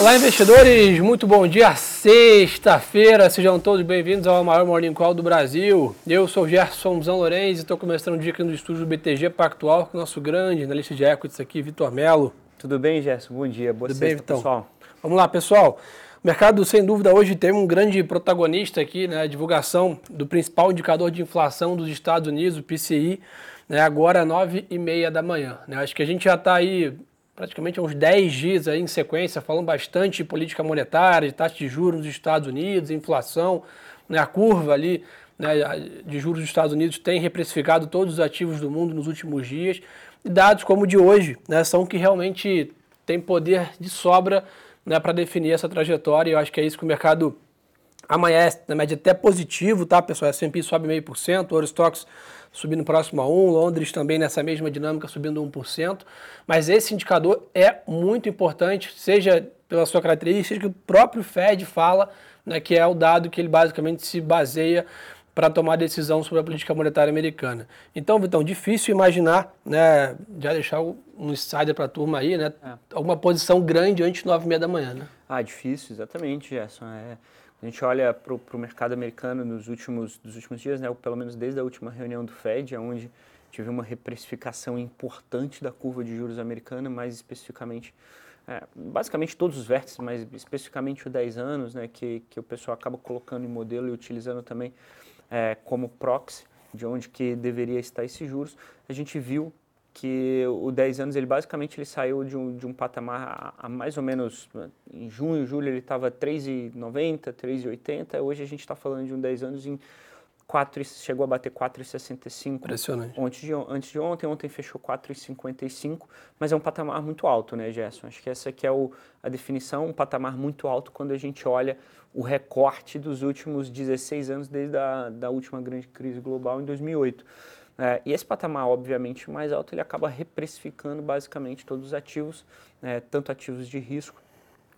Olá, investidores! Muito bom dia, sexta-feira. Sejam todos bem-vindos ao maior Morning Call do Brasil. Eu sou o Gerson Zão Lourenço e estou começando o dia aqui no estúdio do BTG Pactual com o nosso grande analista de equities aqui, Vitor Melo. Tudo bem, Gerson? Bom dia. Boa Tudo sexta, bem, Vitão? pessoal. Vamos lá, pessoal. O mercado, sem dúvida, hoje tem um grande protagonista aqui, né? A divulgação do principal indicador de inflação dos Estados Unidos, o PCI, né? agora às 9h30 da manhã. Né? Acho que a gente já está aí praticamente uns 10 dias aí em sequência, falando bastante de política monetária, de taxa de juros nos Estados Unidos, inflação, né, a curva ali né, de juros dos Estados Unidos tem reprecificado todos os ativos do mundo nos últimos dias. E dados como o de hoje né, são que realmente tem poder de sobra né, para definir essa trajetória. Eu acho que é isso que o mercado amanhece, na média até positivo, tá, pessoal? S&P sobe meio por cento, o Stocks subindo próximo a 1, Londres também nessa mesma dinâmica subindo 1%, mas esse indicador é muito importante, seja pela sua característica, seja que o próprio Fed fala, né, que é o dado que ele basicamente se baseia para tomar decisão sobre a política monetária americana. Então, Vitão, difícil imaginar, né, já deixar um insider para a turma aí, né, é. alguma posição grande antes de 9 e meia da manhã, né? Ah, difícil, exatamente, Gerson. É, a gente olha para o mercado americano nos últimos, dos últimos dias, né, pelo menos desde a última reunião do Fed, onde tive uma reprecificação importante da curva de juros americana, mais especificamente, é, basicamente todos os vértices, mas especificamente o 10 anos, né, que, que o pessoal acaba colocando em modelo e utilizando também é, como proxy de onde que deveria estar esses juros, a gente viu que o 10 anos ele basicamente ele saiu de um, de um patamar a, a mais ou menos em junho, julho ele estava 3,90, 3,80, hoje a gente está falando de um 10 anos em 4, chegou a bater 4,65 Impressionante. Antes de, antes de ontem, ontem fechou 4,55, mas é um patamar muito alto, né, Gerson? Acho que essa aqui é o, a definição, um patamar muito alto quando a gente olha o recorte dos últimos 16 anos desde a da última grande crise global em 2008. É, e esse patamar, obviamente, mais alto, ele acaba reprecificando basicamente todos os ativos, é, tanto ativos de risco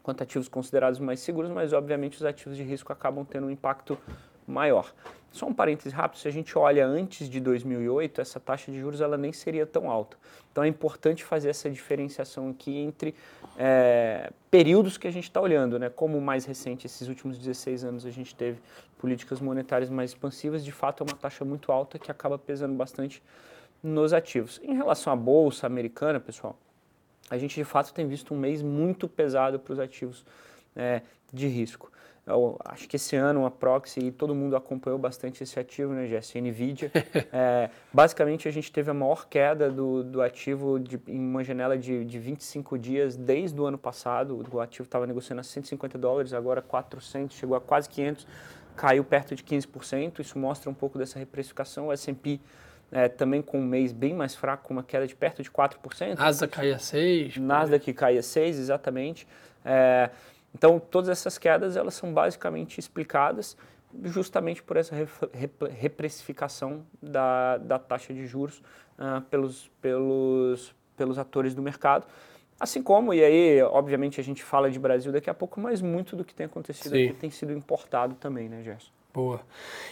quanto ativos considerados mais seguros, mas obviamente os ativos de risco acabam tendo um impacto maior. Só um parêntese rápido, se a gente olha antes de 2008, essa taxa de juros ela nem seria tão alta. Então é importante fazer essa diferenciação aqui entre é, períodos que a gente está olhando, né? como mais recente, esses últimos 16 anos a gente teve políticas monetárias mais expansivas, de fato é uma taxa muito alta que acaba pesando bastante nos ativos. Em relação à bolsa americana, pessoal, a gente de fato tem visto um mês muito pesado para os ativos é, de risco. Eu acho que esse ano a Proxy, todo mundo acompanhou bastante esse ativo, né, Jess? NVIDIA. é, basicamente, a gente teve a maior queda do, do ativo de, em uma janela de, de 25 dias desde o ano passado. O ativo estava negociando a 150 dólares, agora 400, chegou a quase 500, caiu perto de 15%. Isso mostra um pouco dessa reprecificação. O S&P é, também com um mês bem mais fraco, com uma queda de perto de 4%. Nasdaq caía 6%. Nasdaq caía 6%, exatamente. É, então, todas essas quedas elas são basicamente explicadas justamente por essa reprecificação da, da taxa de juros uh, pelos, pelos, pelos atores do mercado. Assim como, e aí, obviamente, a gente fala de Brasil daqui a pouco, mas muito do que tem acontecido Sim. aqui tem sido importado também, né, Gerson? Boa.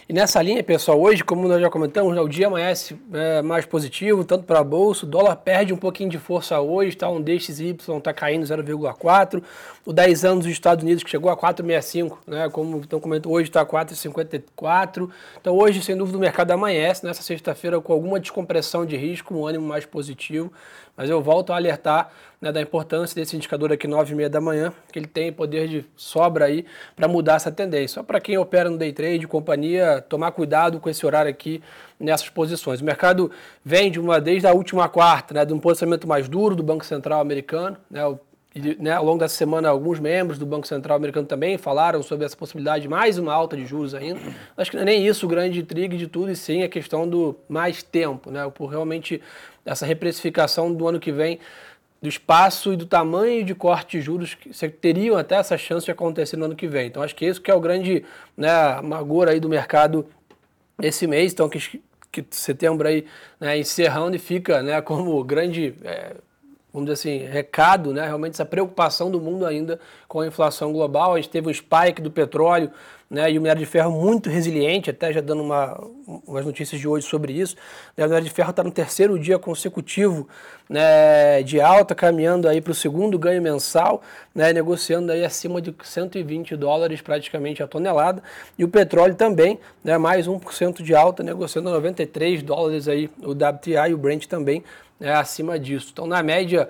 E nessa linha, pessoal, hoje, como nós já comentamos, né, o dia amanhece é, mais positivo, tanto para a Bolsa, o dólar perde um pouquinho de força hoje, tá? um DXY está caindo 0,4, o 10 anos dos Estados Unidos que chegou a 4,65, né? como então comentou, hoje está 4,54, então hoje, sem dúvida, o mercado amanhece nessa sexta-feira com alguma descompressão de risco, um ânimo mais positivo, mas eu volto a alertar né, da importância desse indicador aqui 9 e meia da manhã, que ele tem poder de sobra aí para mudar essa tendência. Só para quem opera no day trade, companhia, tomar cuidado com esse horário aqui nessas posições. O mercado vem de uma desde a última quarta, né, de um posicionamento mais duro do Banco Central americano, né, e, né, ao longo dessa semana, alguns membros do Banco Central americano também falaram sobre essa possibilidade de mais uma alta de juros ainda. Acho que não é nem isso o grande intrigue de tudo, e sim a questão do mais tempo, né, por realmente essa reprecificação do ano que vem, do espaço e do tamanho de corte de juros que teriam até essa chance de acontecer no ano que vem. Então, acho que isso que é o grande né, amargor aí do mercado esse mês. Então, que, que setembro aí né, encerrando e fica né, como grande... É, vamos dizer assim, recado, né? realmente essa preocupação do mundo ainda com a inflação global. A gente teve um spike do petróleo né? E o minério de ferro muito resiliente, até já dando uma, umas notícias de hoje sobre isso. Né? O minério de ferro está no terceiro dia consecutivo né, de alta, caminhando aí para o segundo ganho mensal, né, negociando aí acima de 120 dólares praticamente a tonelada. E o petróleo também, né, mais 1% de alta, negociando 93 dólares aí o WTI e o Brent também né, acima disso. Então, na média,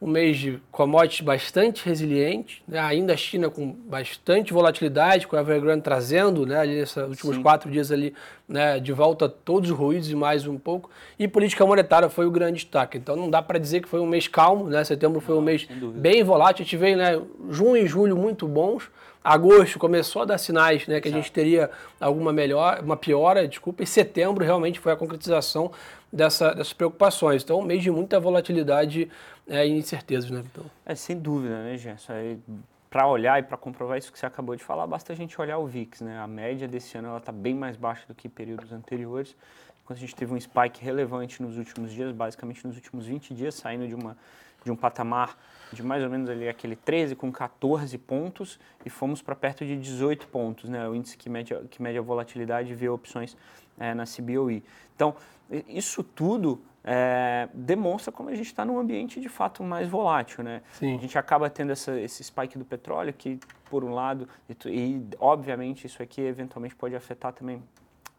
um mês de commodities bastante resiliente, né? ainda a China com bastante volatilidade, com a Evergrande trazendo, né, ali nesses últimos Sim. quatro dias ali, né, de volta todos os ruídos e mais um pouco, e política monetária foi o grande destaque. Então não dá para dizer que foi um mês calmo, né? Setembro foi não, um mês bem volátil, a gente veio, né, junho e julho muito bons, agosto começou a dar sinais, né, que a gente teria alguma melhor, uma piora, desculpa, e setembro realmente foi a concretização dessa, dessas preocupações. Então, um mês de muita volatilidade é, e incertezas, né, Vitor? É, sem dúvida, né, Gerson? Para olhar e para comprovar isso que você acabou de falar, basta a gente olhar o VIX, né? A média desse ano está bem mais baixa do que períodos anteriores. Quando a gente teve um spike relevante nos últimos dias, basicamente nos últimos 20 dias, saindo de, uma, de um patamar de mais ou menos ali aquele 13 com 14 pontos e fomos para perto de 18 pontos, né? O índice que mede, que mede a volatilidade e vê opções é, na CBOE. Então, isso tudo é, demonstra como a gente está num ambiente de fato mais volátil, né? Sim. A gente acaba tendo essa, esse spike do petróleo que, por um lado, e, e obviamente isso aqui eventualmente pode afetar também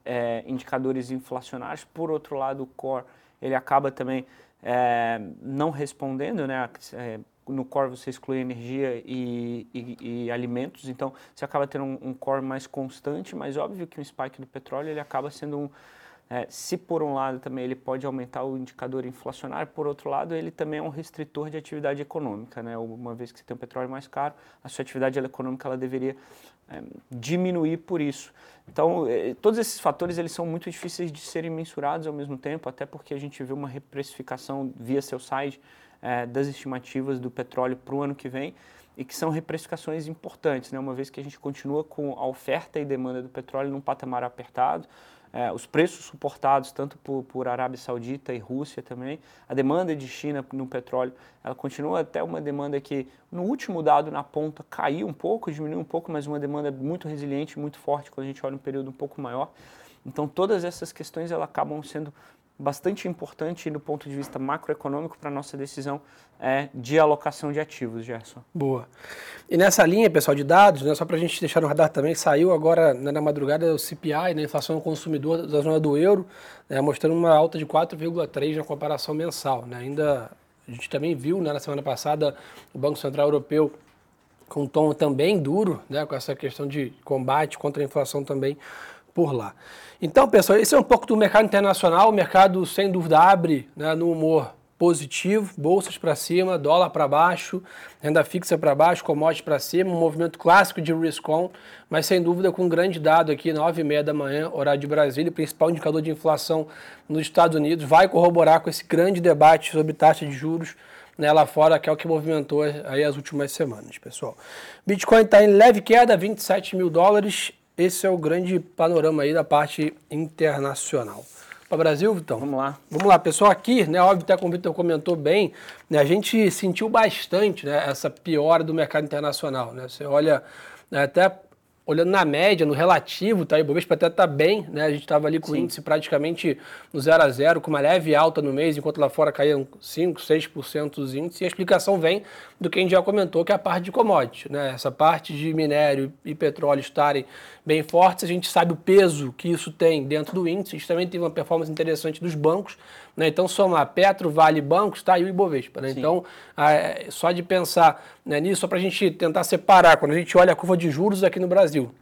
é, indicadores inflacionários. Por outro lado, o core ele acaba também é, não respondendo, né? No core você exclui energia e, e, e, alimentos, então você acaba tendo um, um core mais constante, mas óbvio que um spike do petróleo ele acaba sendo um é, se por um lado também ele pode aumentar o indicador inflacionário, por outro lado ele também é um restritor de atividade econômica, né? Uma vez que você tem um petróleo mais caro, a sua atividade econômica ela deveria é, diminuir por isso. Então, é, todos esses fatores eles são muito difíceis de serem mensurados ao mesmo tempo, até porque a gente vê uma reprecificação via seu site é, das estimativas do petróleo para o ano que vem e que são reprecificações importantes, né? Uma vez que a gente continua com a oferta e demanda do petróleo num patamar apertado, é, os preços suportados tanto por, por Arábia Saudita e Rússia também, a demanda de China no petróleo, ela continua até uma demanda que no último dado na ponta caiu um pouco, diminuiu um pouco, mas uma demanda muito resiliente, muito forte quando a gente olha um período um pouco maior. Então todas essas questões elas acabam sendo bastante importante do ponto de vista macroeconômico para a nossa decisão é, de alocação de ativos, Gerson. Boa. E nessa linha, pessoal, de dados, né, só para a gente deixar no radar também, saiu agora né, na madrugada o CPI, né, inflação do consumidor da zona do euro, né, mostrando uma alta de 4,3% na comparação mensal. Né, ainda a gente também viu né, na semana passada o Banco Central Europeu com um tom também duro, né, com essa questão de combate contra a inflação também por lá. Então, pessoal, esse é um pouco do mercado internacional. O mercado, sem dúvida, abre né, no humor positivo, bolsas para cima, dólar para baixo, renda fixa para baixo, commodities para cima, um movimento clássico de risk-on, mas sem dúvida com um grande dado aqui, 9h30 da manhã, horário de Brasília, principal indicador de inflação nos Estados Unidos, vai corroborar com esse grande debate sobre taxa de juros né, lá fora, que é o que movimentou aí as últimas semanas, pessoal. Bitcoin está em leve queda, 27 mil dólares, esse é o grande panorama aí da parte internacional. Para o Brasil, Vitão? Vamos lá. Vamos lá, pessoal. Aqui, né, óbvio, até como o Vitor comentou bem, né, a gente sentiu bastante né, essa piora do mercado internacional. Né? Você olha né, até olhando na média, no relativo, tá? O Ibovespa até está bem, né? A gente estava ali com Sim. o índice praticamente no 0 a 0, com uma leve alta no mês, enquanto lá fora caíam 5, 6% os índices. E a explicação vem do que a gente já comentou, que é a parte de commodity, né? Essa parte de minério e petróleo estarem bem fortes, a gente sabe o peso que isso tem dentro do índice. A gente também teve uma performance interessante dos bancos, né? Então, somar Petro, Vale, bancos, está aí o Ibovespa. Né? Então, é, só de pensar né, nisso, só para a gente tentar separar, quando a gente olha a curva de juros aqui no Brasil,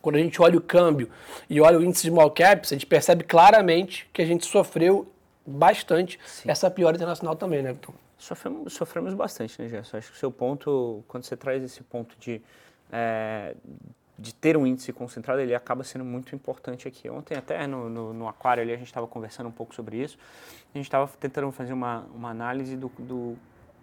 quando a gente olha o câmbio e olha o índice de small caps, a gente percebe claramente que a gente sofreu bastante Sim. essa piora internacional também, né, Vitor? Sofremos, sofremos bastante, né, Gerson? Acho que o seu ponto, quando você traz esse ponto de, é, de ter um índice concentrado, ele acaba sendo muito importante aqui. Ontem até no, no, no Aquário ali, a gente estava conversando um pouco sobre isso, a gente estava tentando fazer uma, uma análise do, do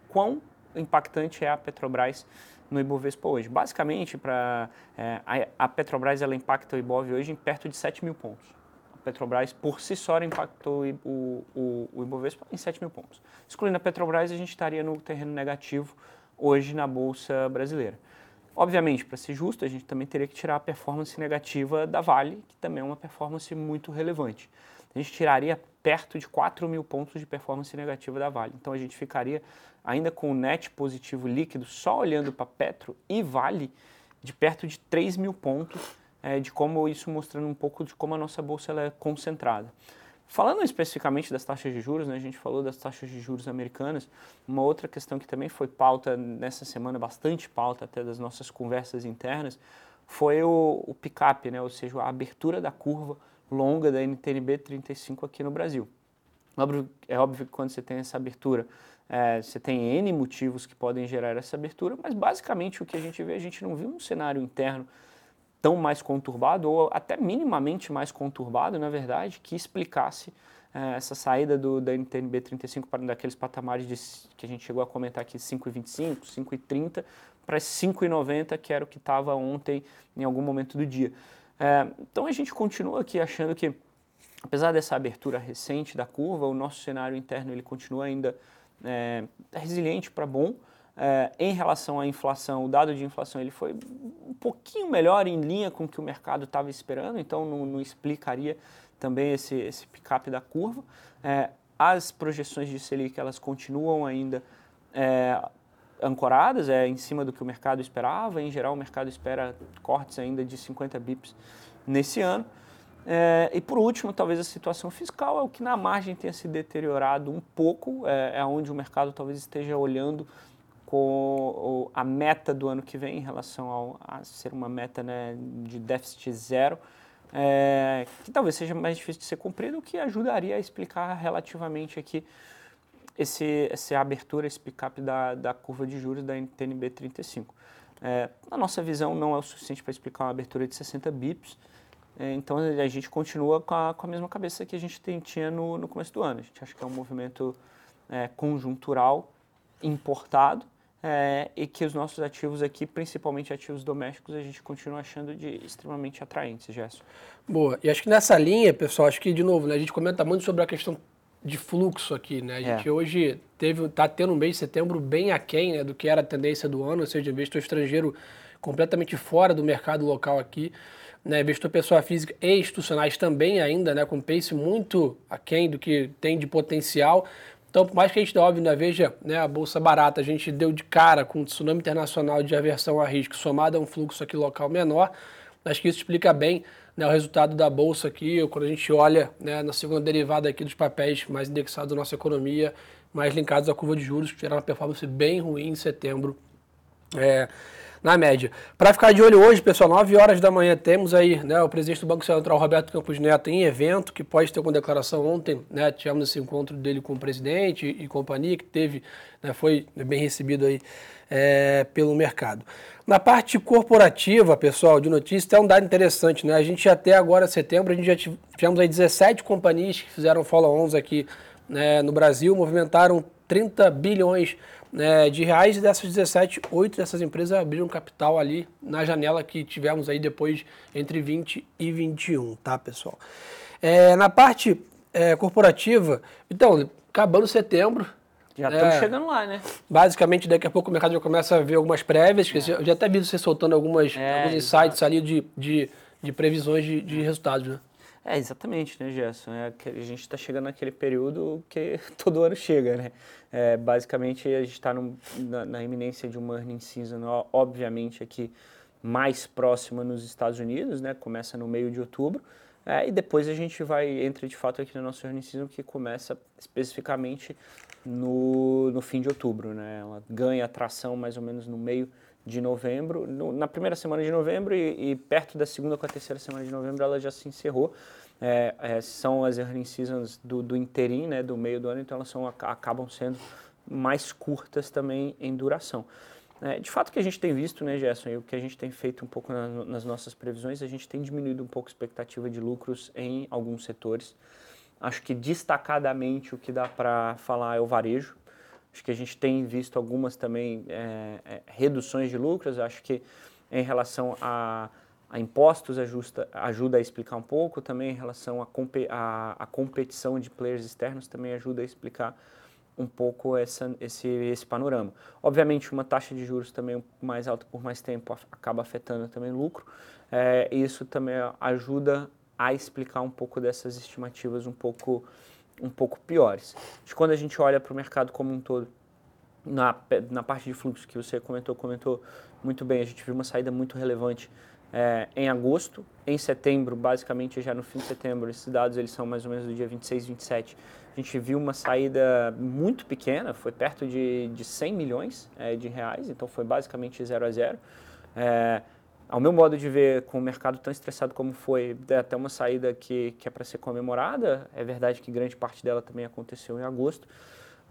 quão impactante é a Petrobras no Ibovespa hoje. Basicamente, para é, a, a, Petrobras ela impacta o Ibov hoje em perto de 7 mil pontos. A Petrobras, por si só, impactou o, o, o Ibovespa em 7 mil pontos. Excluindo a Petrobras, a gente estaria no terreno negativo hoje na Bolsa Brasileira. Obviamente, para ser justo, a gente também teria que tirar a performance negativa da Vale, que também é uma performance muito relevante. A gente tiraria perto de 4 mil pontos de performance negativa da Vale. Então a gente ficaria ainda com o net positivo líquido, só olhando para Petro e Vale, de perto de 3 mil pontos, é, de como isso mostrando um pouco de como a nossa bolsa é concentrada. Falando especificamente das taxas de juros, né, a gente falou das taxas de juros americanas, uma outra questão que também foi pauta nessa semana, bastante pauta até das nossas conversas internas, foi o, o pick-up, né, ou seja, a abertura da curva longa da NTNB 35 aqui no Brasil. É óbvio que quando você tem essa abertura, é, você tem N motivos que podem gerar essa abertura, mas basicamente o que a gente vê, a gente não viu um cenário interno tão mais conturbado, ou até minimamente mais conturbado, na verdade, que explicasse é, essa saída do, da NTNB 35 para daqueles patamares de, que a gente chegou a comentar aqui, 5,25, 5,30, para 5,90, que era o que estava ontem em algum momento do dia. É, então a gente continua aqui achando que, apesar dessa abertura recente da curva, o nosso cenário interno ele continua ainda é, resiliente para bom. É, em relação à inflação, o dado de inflação ele foi um pouquinho melhor em linha com o que o mercado estava esperando, então não, não, explicaria também esse, esse pick-up da curva. É, as projeções de Selic elas continuam ainda é, ancoradas, é em cima do que o mercado esperava. Em geral, o mercado espera cortes ainda de 50 bips nesse ano. É, e por último, talvez a situação fiscal é o que na margem tenha se deteriorado um pouco, é, é onde o mercado talvez esteja olhando com a meta do ano que vem em relação ao, a ser uma meta né, de déficit zero, é, que talvez seja mais difícil de ser cumprido, o que ajudaria a explicar relativamente aqui esse, essa abertura, esse pick-up da, da curva de juros da NTNB 35. É, na nossa visão, não é o suficiente para explicar uma abertura de 60 bips, é, então a gente continua com a, com a mesma cabeça que a gente tem, tinha no, no começo do ano. A gente acha que é um movimento é, conjuntural importado, é, e que os nossos ativos aqui, principalmente ativos domésticos, a gente continua achando de extremamente atraentes, Gerson. Boa. E acho que nessa linha, pessoal, acho que, de novo, né, a gente comenta muito sobre a questão de fluxo aqui, né? A gente é. hoje teve, tá tendo um mês de setembro bem aquém né, do que era a tendência do ano, ou seja, investor estrangeiro completamente fora do mercado local aqui, né? Investor pessoa física e institucionais também ainda, né? Com pace muito aquém do que tem de potencial. Então, por mais que a gente, óbvio, né, veja né, a bolsa barata, a gente deu de cara com o tsunami internacional de aversão a risco, somado a um fluxo aqui local menor, acho que isso explica bem né, o resultado da bolsa aqui, quando a gente olha né, na segunda derivada aqui dos papéis mais indexados da nossa economia, mais linkados à curva de juros, que tiveram uma performance bem ruim em setembro. É, na média. Para ficar de olho hoje, pessoal, 9 horas da manhã temos aí né, o presidente do Banco Central, Roberto Campos Neto, em evento, que pode ter uma declaração ontem, né, tivemos esse encontro dele com o presidente e, e companhia, que teve, né, foi bem recebido aí é, pelo mercado. Na parte corporativa, pessoal, de notícias, tem um dado interessante, né? A gente até agora, setembro, a gente já tivemos aí 17 companhias que fizeram follow-ons aqui né, no Brasil, movimentaram 30 bilhões né, de reais e dessas 17, 8 dessas empresas abriram capital ali na janela que tivemos aí depois entre 20 e 21, tá, pessoal? É, na parte é, corporativa, então, acabando setembro, já estamos é, chegando lá, né? Basicamente, daqui a pouco o mercado já começa a ver algumas prévias, é. eu já até vi você soltando algumas, é, alguns insights exato. ali de, de, de previsões de, de resultados, né? É, exatamente, né, Gerson? É, a gente está chegando naquele período que todo ano chega, né? É, basicamente, a gente está na, na, iminência de uma earning season, obviamente, aqui mais próxima nos Estados Unidos, né? Começa no meio de outubro. É, e depois a gente vai, entra de fato aqui na nossa earning season, que começa especificamente no, no fim de outubro, né? Ela ganha atração mais ou menos no meio de novembro, no, na primeira semana de novembro e, e, perto da segunda com a terceira semana de novembro ela já se encerrou. É, é, são as earning seasons do, do interim, né, do meio do ano, então elas são, acabam sendo mais curtas também em duração. É, de fato, o que a gente tem visto, né, Gerson, e o que a gente tem feito um pouco na, nas nossas previsões, a gente tem diminuído um pouco a expectativa de lucros em alguns setores. Acho que destacadamente o que dá para falar é o varejo, Acho que a gente tem visto algumas também é, é, reduções de lucros. Acho que em relação a, a impostos ajusta, ajuda a explicar um pouco. Também em relação à a, a, competição de players externos também ajuda a explicar um pouco essa, esse, esse panorama. Obviamente, uma taxa de juros também mais alta por mais tempo acaba afetando também o lucro, é, isso também ajuda a explicar um pouco dessas estimativas um pouco, um pouco piores. De quando a gente olha para o mercado como um todo, na, na parte de fluxo que você comentou, comentou muito bem, a gente viu uma saída muito relevante é, em agosto, em setembro, basicamente já no fim de setembro, esses dados eles são mais ou menos do dia 26, 27, a gente viu uma saída muito pequena, foi perto de, de 100 milhões é, de reais, então foi basicamente zero a zero. É, ao meu modo de ver, com o mercado tão estressado como foi, até uma saída que, que é para ser comemorada. É verdade que grande parte dela também aconteceu em agosto.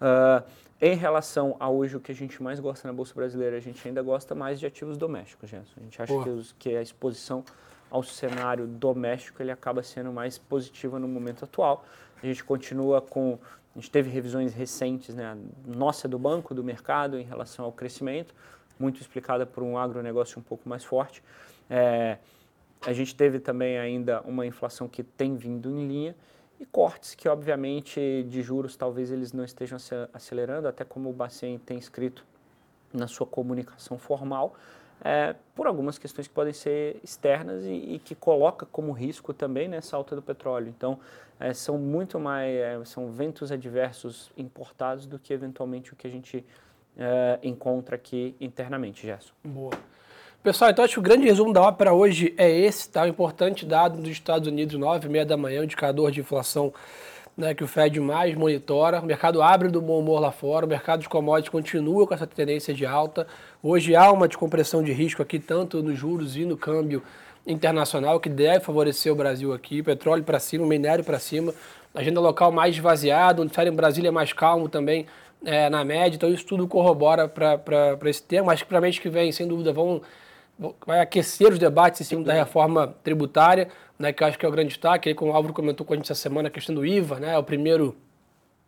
Uh, em relação a hoje o que a gente mais gosta na Bolsa Brasileira, a gente ainda gosta mais de ativos domésticos, Gerson. A gente acha que, os, que, a exposição ao cenário doméstico ele acaba sendo mais positiva no momento atual. A gente continua com... A gente teve revisões recentes, né, nossa do banco, do mercado, em relação ao crescimento, muito explicada por um agronegócio um pouco mais forte. É, a gente teve também ainda uma inflação que tem vindo em linha e cortes que, obviamente, de juros talvez eles não estejam acelerando, até como o Bacen tem escrito na sua comunicação formal, é, por algumas questões que podem ser externas e, e, que coloca como risco também nessa alta do petróleo. Então, é, são muito mais, é, são ventos adversos importados do que eventualmente o que a gente é, encontra aqui internamente, Gerson. Boa. Pessoal, então acho que o grande resumo da ópera hoje é esse, tá? O importante dado dos Estados Unidos, 9 e meia da manhã, o indicador de inflação né, que o Fed mais monitora. O mercado abre do bom humor lá fora, o mercado de commodities continua com essa tendência de alta. Hoje há uma descompressão de risco aqui, tanto nos juros e no câmbio internacional, que deve favorecer o Brasil aqui. Petróleo para cima, minério para cima. Agenda local mais esvaziada, onde sai em Brasília é mais calmo também é, na média. Então isso tudo corrobora para esse tema. Acho que para mês que vem, sem dúvida, vão vai aquecer os debates em cima da reforma tributária, né, que eu acho que é o grande destaque. Aí, como o Álvaro comentou com a gente essa semana, a questão do IVA, né, é o primeiro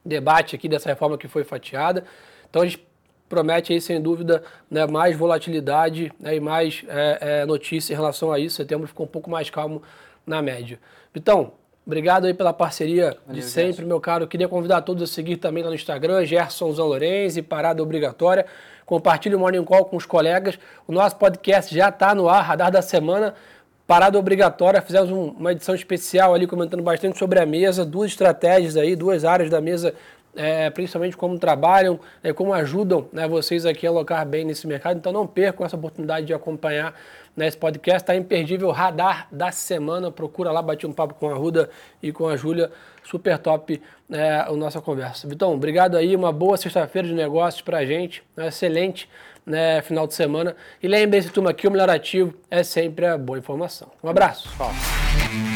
debate aqui dessa reforma que foi fatiada. Então a gente promete aí, sem dúvida, né, mais volatilidade né, e mais é, é, notícia em relação a isso. Setembro ficou um pouco mais calmo na média. Então, Obrigado aí pela parceria Valeu, de sempre, Gerson. meu caro. queria convidar todos a seguir também lá no Instagram, Gerson Zanlorenzi, Parada Obrigatória. Compartilhe o Morning Call com os colegas. O nosso podcast já está no ar, Radar da Semana, Parada Obrigatória. Fizemos um, uma edição especial ali comentando bastante sobre a mesa, duas estratégias aí, duas áreas da mesa é, principalmente como trabalham, é, como ajudam né, vocês aqui a alocar bem nesse mercado. Então não percam essa oportunidade de acompanhar né, esse podcast. Está imperdível, Radar da Semana. Procura lá, bati um papo com a Ruda e com a Júlia. Super top né, a nossa conversa. Vitão, obrigado aí. Uma boa sexta-feira de negócios para a gente. Né, excelente né, final de semana. E lembre-se, turma, que o melhor ativo é sempre a boa informação. Um abraço. Tchau.